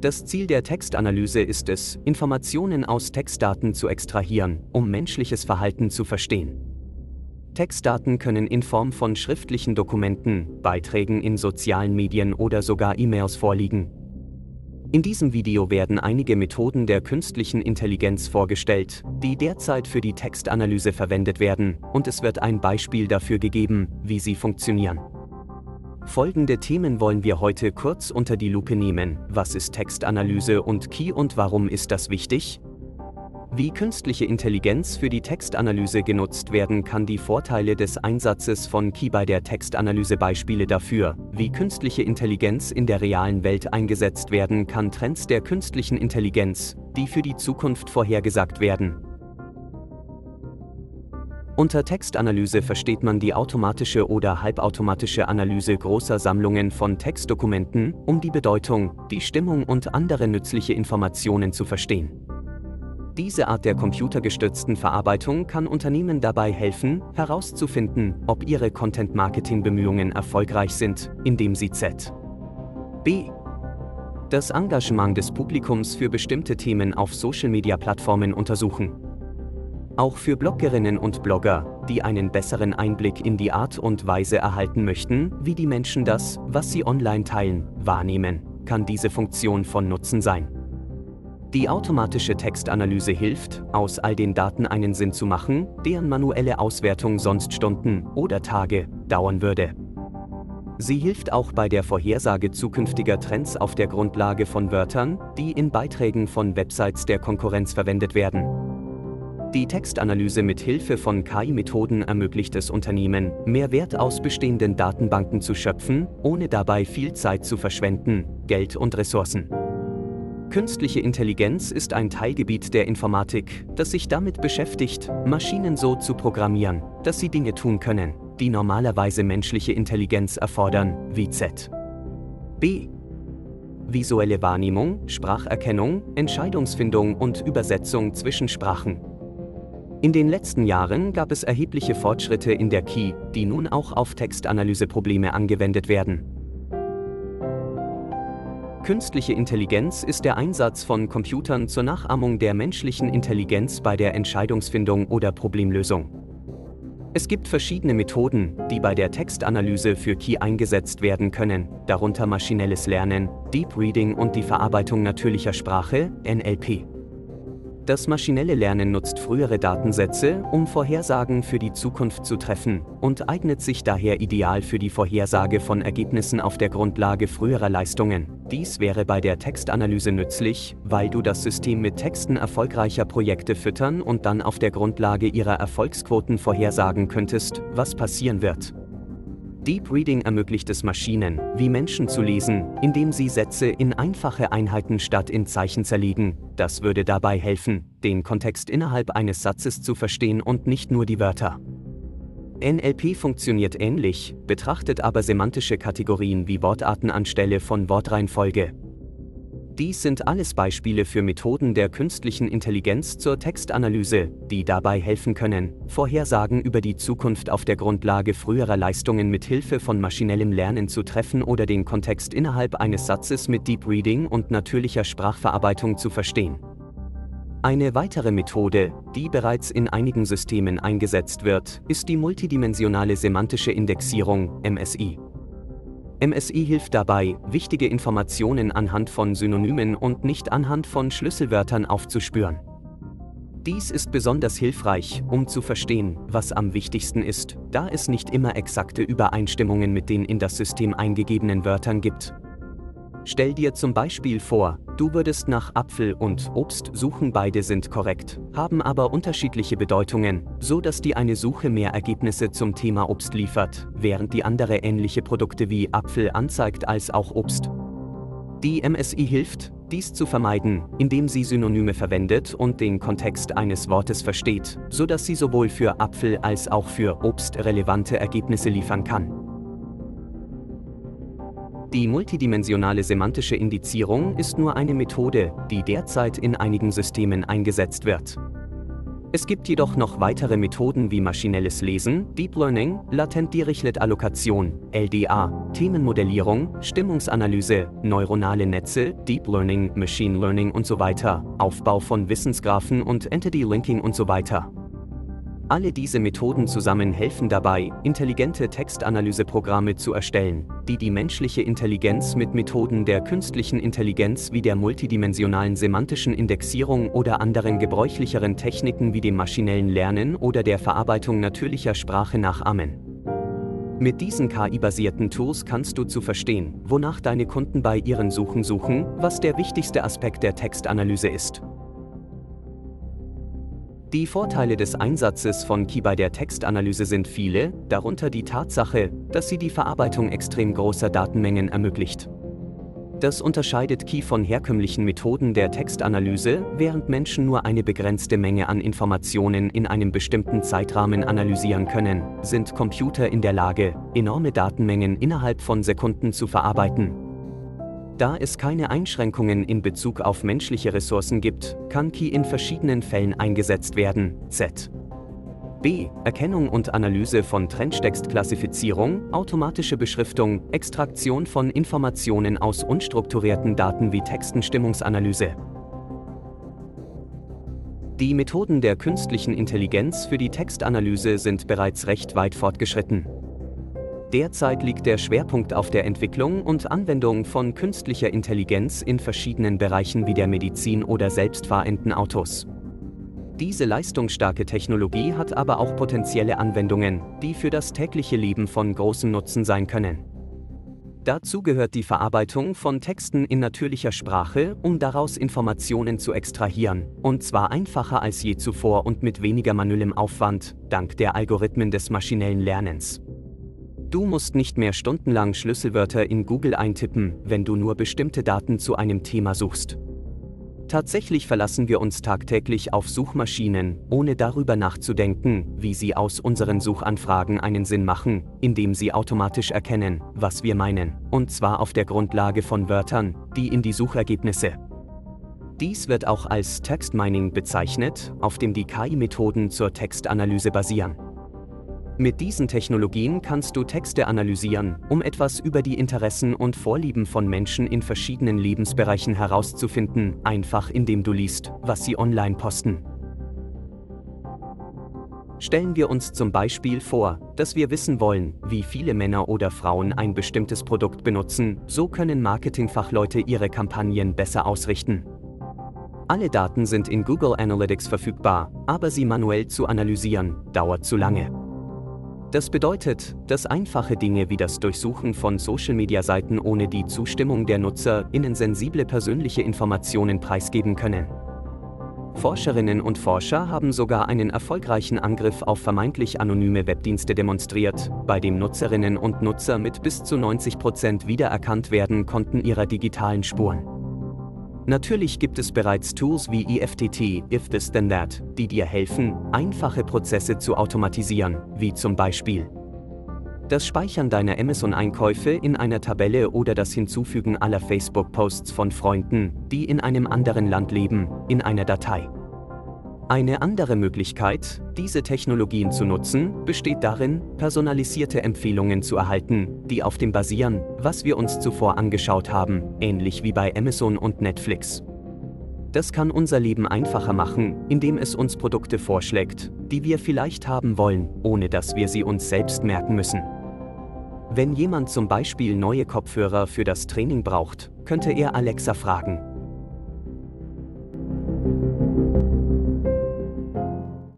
Das Ziel der Textanalyse ist es, Informationen aus Textdaten zu extrahieren, um menschliches Verhalten zu verstehen. Textdaten können in Form von schriftlichen Dokumenten, Beiträgen in sozialen Medien oder sogar E-Mails vorliegen. In diesem Video werden einige Methoden der künstlichen Intelligenz vorgestellt, die derzeit für die Textanalyse verwendet werden, und es wird ein Beispiel dafür gegeben, wie sie funktionieren. Folgende Themen wollen wir heute kurz unter die Lupe nehmen. Was ist Textanalyse und Key und warum ist das wichtig? Wie künstliche Intelligenz für die Textanalyse genutzt werden kann, die Vorteile des Einsatzes von Key bei der Textanalyse Beispiele dafür, wie künstliche Intelligenz in der realen Welt eingesetzt werden kann, Trends der künstlichen Intelligenz, die für die Zukunft vorhergesagt werden. Unter Textanalyse versteht man die automatische oder halbautomatische Analyse großer Sammlungen von Textdokumenten, um die Bedeutung, die Stimmung und andere nützliche Informationen zu verstehen. Diese Art der computergestützten Verarbeitung kann Unternehmen dabei helfen, herauszufinden, ob ihre Content-Marketing-Bemühungen erfolgreich sind, indem sie Z. B. Das Engagement des Publikums für bestimmte Themen auf Social-Media-Plattformen untersuchen. Auch für Bloggerinnen und Blogger, die einen besseren Einblick in die Art und Weise erhalten möchten, wie die Menschen das, was sie online teilen, wahrnehmen, kann diese Funktion von Nutzen sein. Die automatische Textanalyse hilft, aus all den Daten einen Sinn zu machen, deren manuelle Auswertung sonst Stunden oder Tage dauern würde. Sie hilft auch bei der Vorhersage zukünftiger Trends auf der Grundlage von Wörtern, die in Beiträgen von Websites der Konkurrenz verwendet werden. Die Textanalyse mit Hilfe von KI-Methoden ermöglicht es Unternehmen, mehr Wert aus bestehenden Datenbanken zu schöpfen, ohne dabei viel Zeit zu verschwenden, Geld und Ressourcen. Künstliche Intelligenz ist ein Teilgebiet der Informatik, das sich damit beschäftigt, Maschinen so zu programmieren, dass sie Dinge tun können, die normalerweise menschliche Intelligenz erfordern, wie Z. B. Visuelle Wahrnehmung, Spracherkennung, Entscheidungsfindung und Übersetzung zwischen Sprachen. In den letzten Jahren gab es erhebliche Fortschritte in der Key, die nun auch auf Textanalyseprobleme angewendet werden. Künstliche Intelligenz ist der Einsatz von Computern zur Nachahmung der menschlichen Intelligenz bei der Entscheidungsfindung oder Problemlösung. Es gibt verschiedene Methoden, die bei der Textanalyse für Key eingesetzt werden können, darunter maschinelles Lernen, Deep Reading und die Verarbeitung natürlicher Sprache, NLP. Das maschinelle Lernen nutzt frühere Datensätze, um Vorhersagen für die Zukunft zu treffen und eignet sich daher ideal für die Vorhersage von Ergebnissen auf der Grundlage früherer Leistungen. Dies wäre bei der Textanalyse nützlich, weil du das System mit Texten erfolgreicher Projekte füttern und dann auf der Grundlage ihrer Erfolgsquoten vorhersagen könntest, was passieren wird. Deep Reading ermöglicht es Maschinen, wie Menschen zu lesen, indem sie Sätze in einfache Einheiten statt in Zeichen zerlegen. Das würde dabei helfen, den Kontext innerhalb eines Satzes zu verstehen und nicht nur die Wörter. NLP funktioniert ähnlich, betrachtet aber semantische Kategorien wie Wortarten anstelle von Wortreihenfolge. Dies sind alles Beispiele für Methoden der künstlichen Intelligenz zur Textanalyse, die dabei helfen können, Vorhersagen über die Zukunft auf der Grundlage früherer Leistungen mit Hilfe von maschinellem Lernen zu treffen oder den Kontext innerhalb eines Satzes mit Deep Reading und natürlicher Sprachverarbeitung zu verstehen. Eine weitere Methode, die bereits in einigen Systemen eingesetzt wird, ist die multidimensionale semantische Indexierung MSI. MSI hilft dabei, wichtige Informationen anhand von Synonymen und nicht anhand von Schlüsselwörtern aufzuspüren. Dies ist besonders hilfreich, um zu verstehen, was am wichtigsten ist, da es nicht immer exakte Übereinstimmungen mit den in das System eingegebenen Wörtern gibt. Stell dir zum Beispiel vor, du würdest nach Apfel und Obst suchen, beide sind korrekt, haben aber unterschiedliche Bedeutungen, so dass die eine Suche mehr Ergebnisse zum Thema Obst liefert, während die andere ähnliche Produkte wie Apfel anzeigt als auch Obst. Die MSI hilft, dies zu vermeiden, indem sie Synonyme verwendet und den Kontext eines Wortes versteht, so dass sie sowohl für Apfel als auch für Obst relevante Ergebnisse liefern kann. Die multidimensionale semantische Indizierung ist nur eine Methode, die derzeit in einigen Systemen eingesetzt wird. Es gibt jedoch noch weitere Methoden wie maschinelles Lesen, Deep Learning, Latent-Dirichlet-Allokation, LDA, Themenmodellierung, Stimmungsanalyse, neuronale Netze, Deep Learning, Machine Learning und so weiter, Aufbau von Wissensgraphen und Entity Linking und so weiter. Alle diese Methoden zusammen helfen dabei, intelligente Textanalyseprogramme zu erstellen, die die menschliche Intelligenz mit Methoden der künstlichen Intelligenz wie der multidimensionalen semantischen Indexierung oder anderen gebräuchlicheren Techniken wie dem maschinellen Lernen oder der Verarbeitung natürlicher Sprache nachahmen. Mit diesen KI-basierten Tools kannst du zu verstehen, wonach deine Kunden bei ihren Suchen suchen, was der wichtigste Aspekt der Textanalyse ist. Die Vorteile des Einsatzes von Key bei der Textanalyse sind viele, darunter die Tatsache, dass sie die Verarbeitung extrem großer Datenmengen ermöglicht. Das unterscheidet Key von herkömmlichen Methoden der Textanalyse, während Menschen nur eine begrenzte Menge an Informationen in einem bestimmten Zeitrahmen analysieren können, sind Computer in der Lage, enorme Datenmengen innerhalb von Sekunden zu verarbeiten. Da es keine Einschränkungen in Bezug auf menschliche Ressourcen gibt, kann Key in verschiedenen Fällen eingesetzt werden. Z. B. Erkennung und Analyse von Trendtextklassifizierung, automatische Beschriftung, Extraktion von Informationen aus unstrukturierten Daten wie Textenstimmungsanalyse. Die Methoden der künstlichen Intelligenz für die Textanalyse sind bereits recht weit fortgeschritten. Derzeit liegt der Schwerpunkt auf der Entwicklung und Anwendung von künstlicher Intelligenz in verschiedenen Bereichen wie der Medizin oder selbstfahrenden Autos. Diese leistungsstarke Technologie hat aber auch potenzielle Anwendungen, die für das tägliche Leben von großem Nutzen sein können. Dazu gehört die Verarbeitung von Texten in natürlicher Sprache, um daraus Informationen zu extrahieren, und zwar einfacher als je zuvor und mit weniger manuellem Aufwand, dank der Algorithmen des maschinellen Lernens. Du musst nicht mehr stundenlang Schlüsselwörter in Google eintippen, wenn du nur bestimmte Daten zu einem Thema suchst. Tatsächlich verlassen wir uns tagtäglich auf Suchmaschinen, ohne darüber nachzudenken, wie sie aus unseren Suchanfragen einen Sinn machen, indem sie automatisch erkennen, was wir meinen, und zwar auf der Grundlage von Wörtern, die in die Suchergebnisse. Dies wird auch als Text Mining bezeichnet, auf dem die KI-Methoden zur Textanalyse basieren. Mit diesen Technologien kannst du Texte analysieren, um etwas über die Interessen und Vorlieben von Menschen in verschiedenen Lebensbereichen herauszufinden, einfach indem du liest, was sie online posten. Stellen wir uns zum Beispiel vor, dass wir wissen wollen, wie viele Männer oder Frauen ein bestimmtes Produkt benutzen, so können Marketingfachleute ihre Kampagnen besser ausrichten. Alle Daten sind in Google Analytics verfügbar, aber sie manuell zu analysieren, dauert zu lange. Das bedeutet, dass einfache Dinge wie das Durchsuchen von Social-Media-Seiten ohne die Zustimmung der Nutzer innen sensible persönliche Informationen preisgeben können. Forscherinnen und Forscher haben sogar einen erfolgreichen Angriff auf vermeintlich anonyme Webdienste demonstriert, bei dem Nutzerinnen und Nutzer mit bis zu 90 Prozent wiedererkannt werden konnten ihrer digitalen Spuren. Natürlich gibt es bereits Tools wie EFTT, If This Then That, die dir helfen, einfache Prozesse zu automatisieren, wie zum Beispiel das Speichern deiner Amazon-Einkäufe in einer Tabelle oder das Hinzufügen aller Facebook-Posts von Freunden, die in einem anderen Land leben, in einer Datei. Eine andere Möglichkeit, diese Technologien zu nutzen, besteht darin, personalisierte Empfehlungen zu erhalten, die auf dem basieren, was wir uns zuvor angeschaut haben, ähnlich wie bei Amazon und Netflix. Das kann unser Leben einfacher machen, indem es uns Produkte vorschlägt, die wir vielleicht haben wollen, ohne dass wir sie uns selbst merken müssen. Wenn jemand zum Beispiel neue Kopfhörer für das Training braucht, könnte er Alexa fragen.